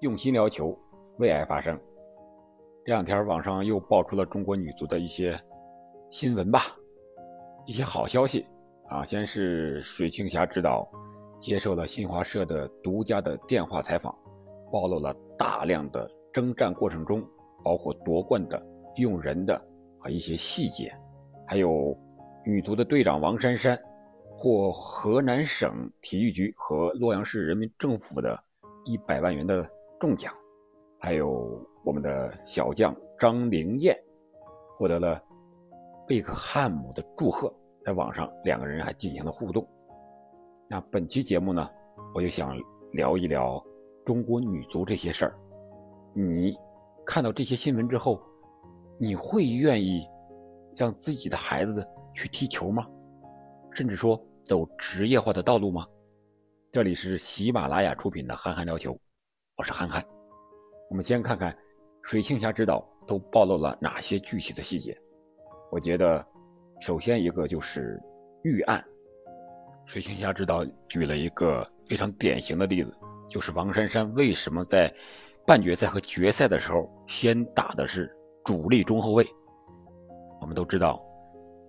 用心聊球，为爱发声。这两天网上又爆出了中国女足的一些新闻吧，一些好消息啊。先是水庆霞指导接受了新华社的独家的电话采访，暴露了大量的征战过程中，包括夺冠的用人的和一些细节，还有女足的队长王珊珊获河南省体育局和洛阳市人民政府的一百万元的。中奖，还有我们的小将张灵艳获得了贝克汉姆的祝贺，在网上两个人还进行了互动。那本期节目呢，我就想聊一聊中国女足这些事儿。你看到这些新闻之后，你会愿意让自己的孩子去踢球吗？甚至说走职业化的道路吗？这里是喜马拉雅出品的《憨憨聊球》。我是憨憨，我们先看看水庆霞指导都暴露了哪些具体的细节。我觉得，首先一个就是预案。水庆霞指导举了一个非常典型的例子，就是王珊珊为什么在半决赛和决赛的时候先打的是主力中后卫。我们都知道，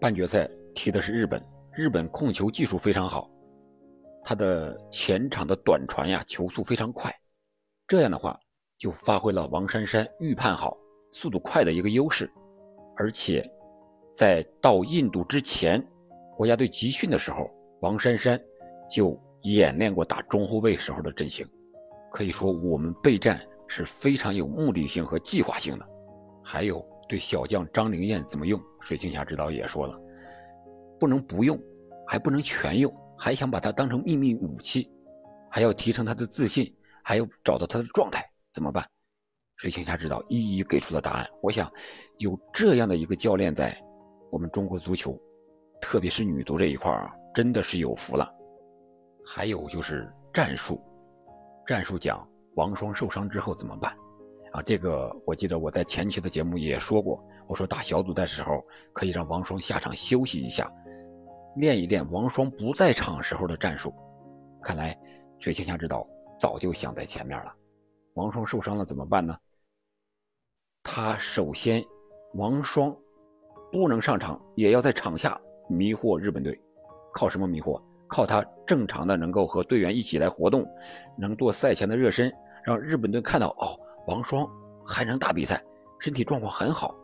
半决赛踢的是日本，日本控球技术非常好，他的前场的短传呀，球速非常快。这样的话，就发挥了王珊珊预判好、速度快的一个优势，而且，在到印度之前，国家队集训的时候，王珊珊就演练过打中后卫时候的阵型。可以说，我们备战是非常有目的性和计划性的。还有对小将张灵艳怎么用，水庆霞指导也说了，不能不用，还不能全用，还想把它当成秘密武器，还要提升他的自信。还有找到他的状态怎么办？水庆霞指导一一给出了答案。我想，有这样的一个教练在我们中国足球，特别是女足这一块啊，真的是有福了。还有就是战术，战术讲王霜受伤之后怎么办？啊，这个我记得我在前期的节目也说过，我说打小组赛时候可以让王霜下场休息一下，练一练王霜不在场时候的战术。看来水庆霞指导。早就想在前面了。王双受伤了怎么办呢？他首先，王双不能上场，也要在场下迷惑日本队。靠什么迷惑？靠他正常的能够和队员一起来活动，能做赛前的热身，让日本队看到哦，王双还能打比赛，身体状况很好。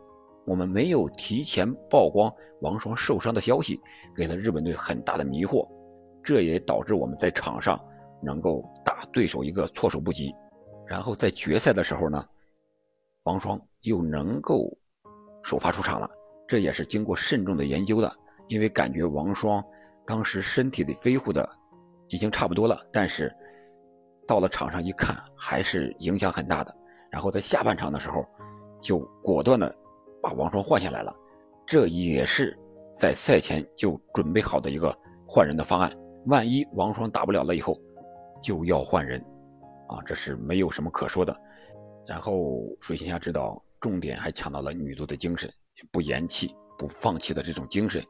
我们没有提前曝光王双受伤的消息，给了日本队很大的迷惑，这也导致我们在场上。能够打对手一个措手不及，然后在决赛的时候呢，王霜又能够首发出场了，这也是经过慎重的研究的。因为感觉王霜当时身体的恢复的已经差不多了，但是到了场上一看还是影响很大的。然后在下半场的时候就果断的把王霜换下来了，这也是在赛前就准备好的一个换人的方案。万一王霜打不了了以后。就要换人，啊，这是没有什么可说的。然后水星霞知道，重点还强调了女足的精神，不言弃、不放弃的这种精神，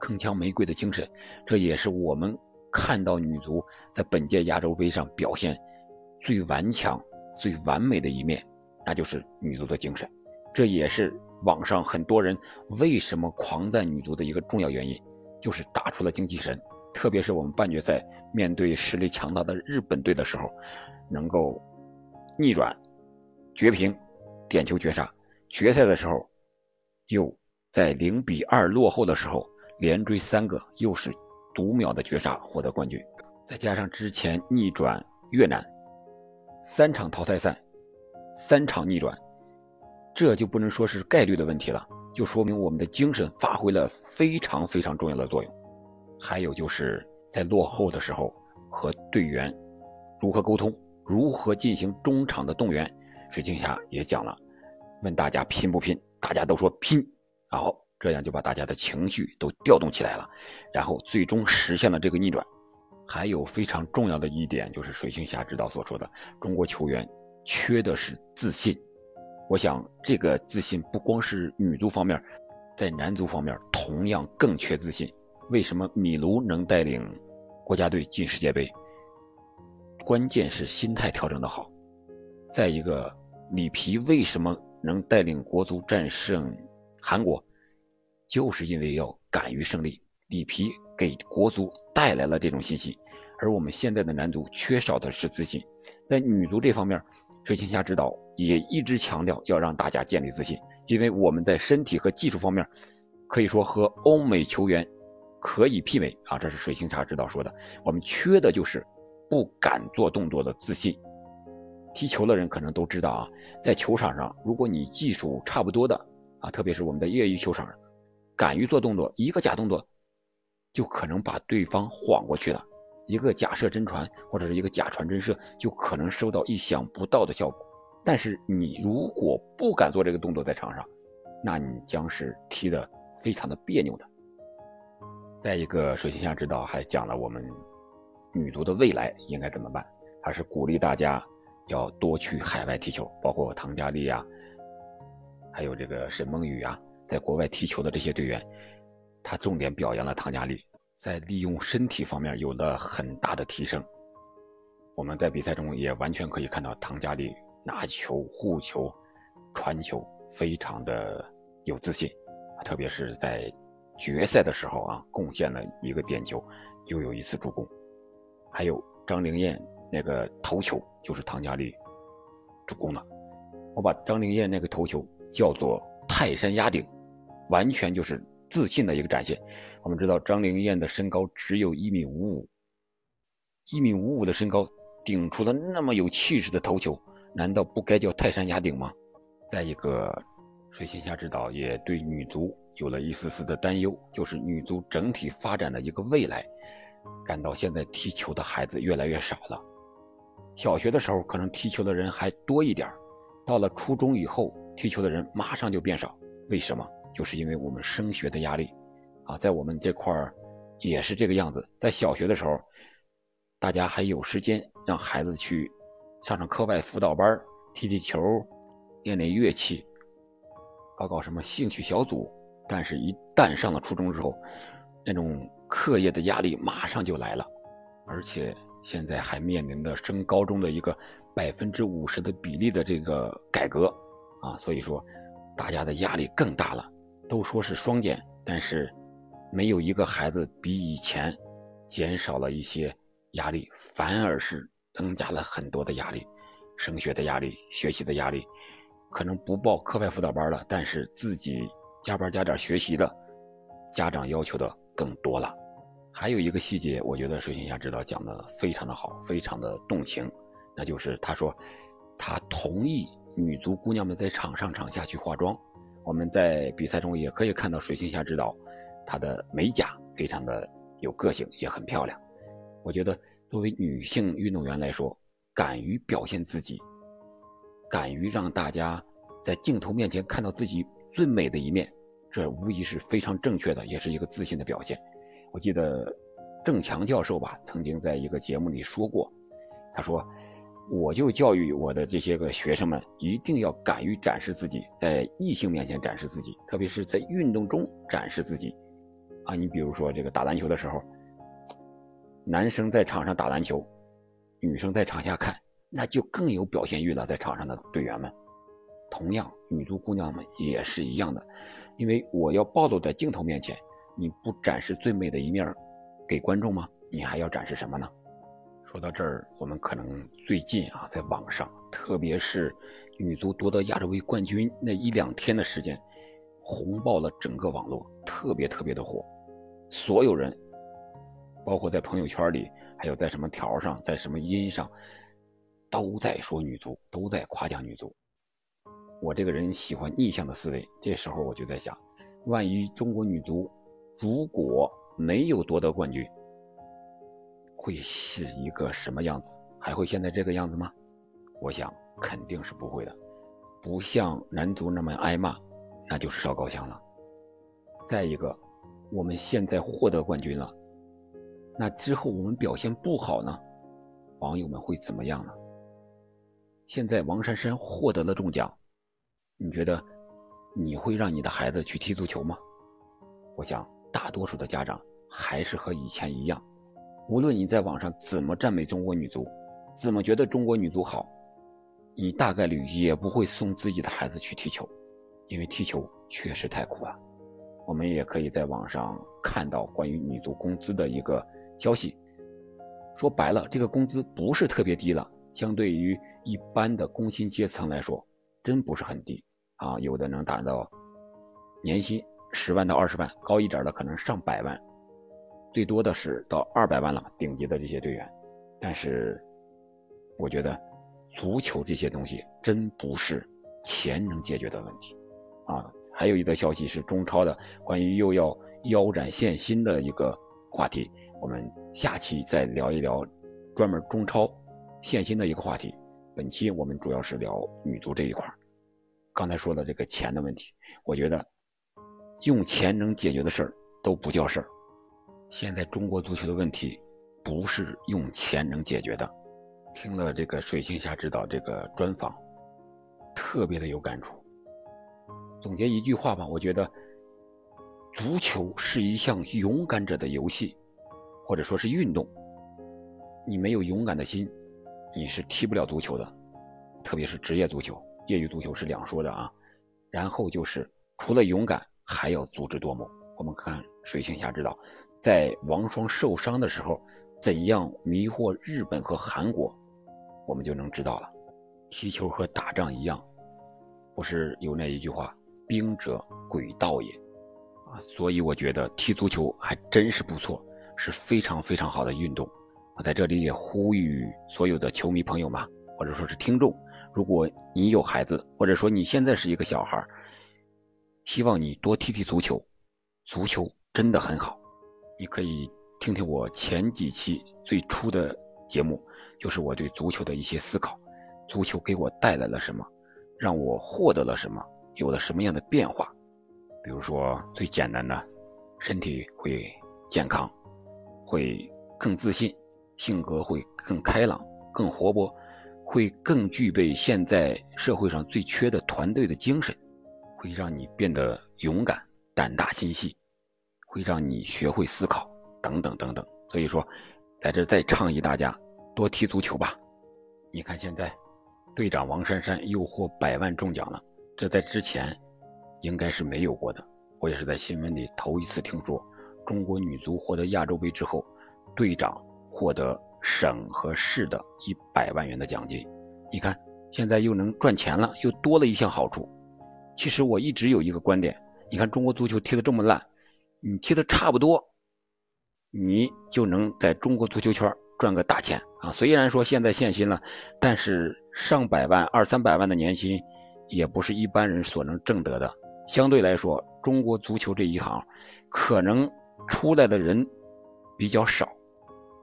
铿锵玫瑰的精神。这也是我们看到女足在本届亚洲杯上表现最顽强、最完美的一面，那就是女足的精神。这也是网上很多人为什么狂赞女足的一个重要原因，就是打出了精气神。特别是我们半决赛面对实力强大的日本队的时候，能够逆转、绝平、点球绝杀；决赛的时候，又在零比二落后的时候连追三个，又是读秒的绝杀获得冠军。再加上之前逆转越南，三场淘汰赛，三场逆转，这就不能说是概率的问题了，就说明我们的精神发挥了非常非常重要的作用。还有就是在落后的时候和队员如何沟通，如何进行中场的动员。水晶霞也讲了，问大家拼不拼，大家都说拼，然后这样就把大家的情绪都调动起来了，然后最终实现了这个逆转。还有非常重要的一点就是水晶霞指导所说的，中国球员缺的是自信。我想这个自信不光是女足方面，在男足方面同样更缺自信。为什么米卢能带领国家队进世界杯？关键是心态调整的好。再一个，里皮为什么能带领国足战胜韩国，就是因为要敢于胜利。里皮给国足带来了这种信心，而我们现在的男足缺少的是自信。在女足这方面，水庆霞指导也一直强调要让大家建立自信，因为我们在身体和技术方面，可以说和欧美球员可以媲美啊。这是水星茶指导说的。我们缺的就是不敢做动作的自信。踢球的人可能都知道啊，在球场上，如果你技术差不多的啊，特别是我们的业余球场，敢于做动作，一个假动作。就可能把对方晃过去了，一个假设真传或者是一个假传真射，就可能收到意想不到的效果。但是你如果不敢做这个动作在场上，那你将是踢得非常的别扭的。再一个，水星下指导还讲了我们女足的未来应该怎么办，他是鼓励大家要多去海外踢球，包括唐佳丽啊，还有这个沈梦雨啊，在国外踢球的这些队员。他重点表扬了唐佳丽，在利用身体方面有了很大的提升。我们在比赛中也完全可以看到唐佳丽拿球、护球、传球非常的有自信，特别是在决赛的时候啊，贡献了一个点球，又有一次助攻。还有张灵艳那个头球就是唐佳丽助攻的，我把张灵艳那个头球叫做泰山压顶，完全就是。自信的一个展现。我们知道张灵艳的身高只有一米五五，一米五五的身高顶出了那么有气势的头球，难道不该叫泰山压顶吗？再一个，水星下指导也对女足有了一丝丝的担忧，就是女足整体发展的一个未来，感到现在踢球的孩子越来越少了。小学的时候可能踢球的人还多一点到了初中以后踢球的人马上就变少，为什么？就是因为我们升学的压力，啊，在我们这块儿也是这个样子。在小学的时候，大家还有时间让孩子去上上课外辅导班，踢踢球，练练乐器，搞搞什么兴趣小组。但是，一旦上了初中之后，那种课业的压力马上就来了，而且现在还面临着升高中的一个百分之五十的比例的这个改革，啊，所以说大家的压力更大了。都说是双减，但是没有一个孩子比以前减少了一些压力，反而是增加了很多的压力，升学的压力、学习的压力，可能不报课外辅导班了，但是自己加班加点学习的家长要求的更多了。还有一个细节，我觉得水星霞指导讲的非常的好，非常的动情，那就是他说他同意女足姑娘们在场上场下去化妆。我们在比赛中也可以看到水星霞指导，她的美甲非常的有个性，也很漂亮。我觉得作为女性运动员来说，敢于表现自己，敢于让大家在镜头面前看到自己最美的一面，这无疑是非常正确的，也是一个自信的表现。我记得郑强教授吧，曾经在一个节目里说过，他说。我就教育我的这些个学生们，一定要敢于展示自己，在异性面前展示自己，特别是在运动中展示自己。啊，你比如说这个打篮球的时候，男生在场上打篮球，女生在场下看，那就更有表现欲了。在场上的队员们，同样，女足姑娘们也是一样的，因为我要暴露在镜头面前，你不展示最美的一面给观众吗？你还要展示什么呢？说到这儿，我们可能最近啊，在网上，特别是女足夺得亚洲杯冠军那一两天的时间，红爆了整个网络，特别特别的火。所有人，包括在朋友圈里，还有在什么条上，在什么音上，都在说女足，都在夸奖女足。我这个人喜欢逆向的思维，这时候我就在想，万一中国女足如果没有夺得冠军，会是一个什么样子？还会现在这个样子吗？我想肯定是不会的，不像男足那么挨骂，那就是烧高香了。再一个，我们现在获得冠军了，那之后我们表现不好呢，网友们会怎么样呢？现在王珊珊获得了中奖，你觉得你会让你的孩子去踢足球吗？我想大多数的家长还是和以前一样。无论你在网上怎么赞美中国女足，怎么觉得中国女足好，你大概率也不会送自己的孩子去踢球，因为踢球确实太苦了。我们也可以在网上看到关于女足工资的一个消息，说白了，这个工资不是特别低了，相对于一般的工薪阶层来说，真不是很低啊，有的能达到年薪十万到二十万，高一点的可能上百万，最多的是到二百万了，顶级的这些队员。但是，我觉得足球这些东西真不是钱能解决的问题啊。还有一则消息是中超的，关于又要腰斩限薪的一个话题，我们下期再聊一聊专门中超限薪的一个话题。本期我们主要是聊女足这一块刚才说的这个钱的问题，我觉得用钱能解决的事儿都不叫事儿。现在中国足球的问题不是用钱能解决的。听了这个水星侠指导这个专访，特别的有感触。总结一句话吧，我觉得，足球是一项勇敢者的游戏，或者说是运动。你没有勇敢的心，你是踢不了足球的，特别是职业足球，业余足球是两说的啊。然后就是除了勇敢，还要足智多谋。我们看水星侠知道，在王霜受伤的时候，怎样迷惑日本和韩国，我们就能知道了。踢球和打仗一样，不是有那一句话。兵者，诡道也，啊，所以我觉得踢足球还真是不错，是非常非常好的运动。我在这里也呼吁所有的球迷朋友们，或者说是听众，如果你有孩子，或者说你现在是一个小孩，希望你多踢踢足球。足球真的很好，你可以听听我前几期最初的节目，就是我对足球的一些思考。足球给我带来了什么？让我获得了什么？有了什么样的变化？比如说最简单的，身体会健康，会更自信，性格会更开朗、更活泼，会更具备现在社会上最缺的团队的精神，会让你变得勇敢、胆大心细，会让你学会思考，等等等等。所以说，在这再倡议大家多踢足球吧。你看现在，队长王珊珊又获百万中奖了。这在之前应该是没有过的，我也是在新闻里头一次听说，中国女足获得亚洲杯之后，队长获得省和市的一百万元的奖金。你看，现在又能赚钱了，又多了一项好处。其实我一直有一个观点，你看中国足球踢得这么烂，你踢得差不多，你就能在中国足球圈赚个大钱啊！虽然说现在限薪了，但是上百万、二三百万的年薪。也不是一般人所能挣得的。相对来说，中国足球这一行，可能出来的人比较少，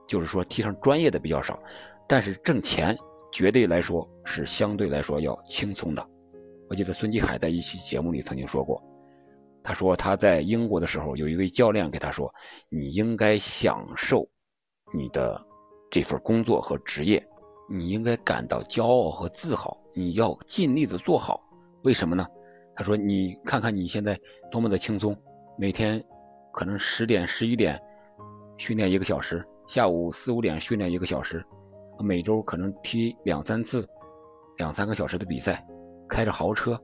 就是说踢上专业的比较少，但是挣钱绝对来说是相对来说要轻松的。我记得孙继海在一期节目里曾经说过，他说他在英国的时候，有一位教练给他说：“你应该享受你的这份工作和职业，你应该感到骄傲和自豪。”你要尽力的做好，为什么呢？他说：“你看看你现在多么的轻松，每天可能十点、十一点训练一个小时，下午四五点训练一个小时，每周可能踢两三次、两三个小时的比赛，开着豪车，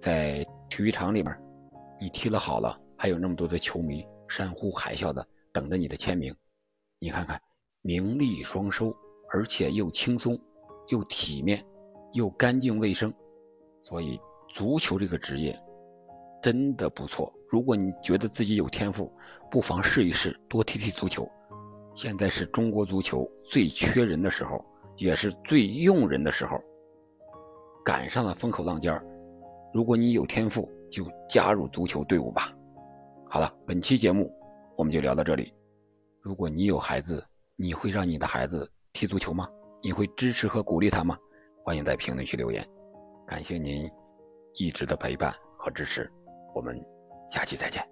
在体育场里面，你踢了好了，还有那么多的球迷山呼海啸的等着你的签名，你看看，名利双收，而且又轻松又体面。”又干净卫生，所以足球这个职业真的不错。如果你觉得自己有天赋，不妨试一试，多踢踢足球。现在是中国足球最缺人的时候，也是最用人的时候，赶上了风口浪尖儿。如果你有天赋，就加入足球队伍吧。好了，本期节目我们就聊到这里。如果你有孩子，你会让你的孩子踢足球吗？你会支持和鼓励他吗？欢迎在评论区留言，感谢您一直的陪伴和支持，我们下期再见。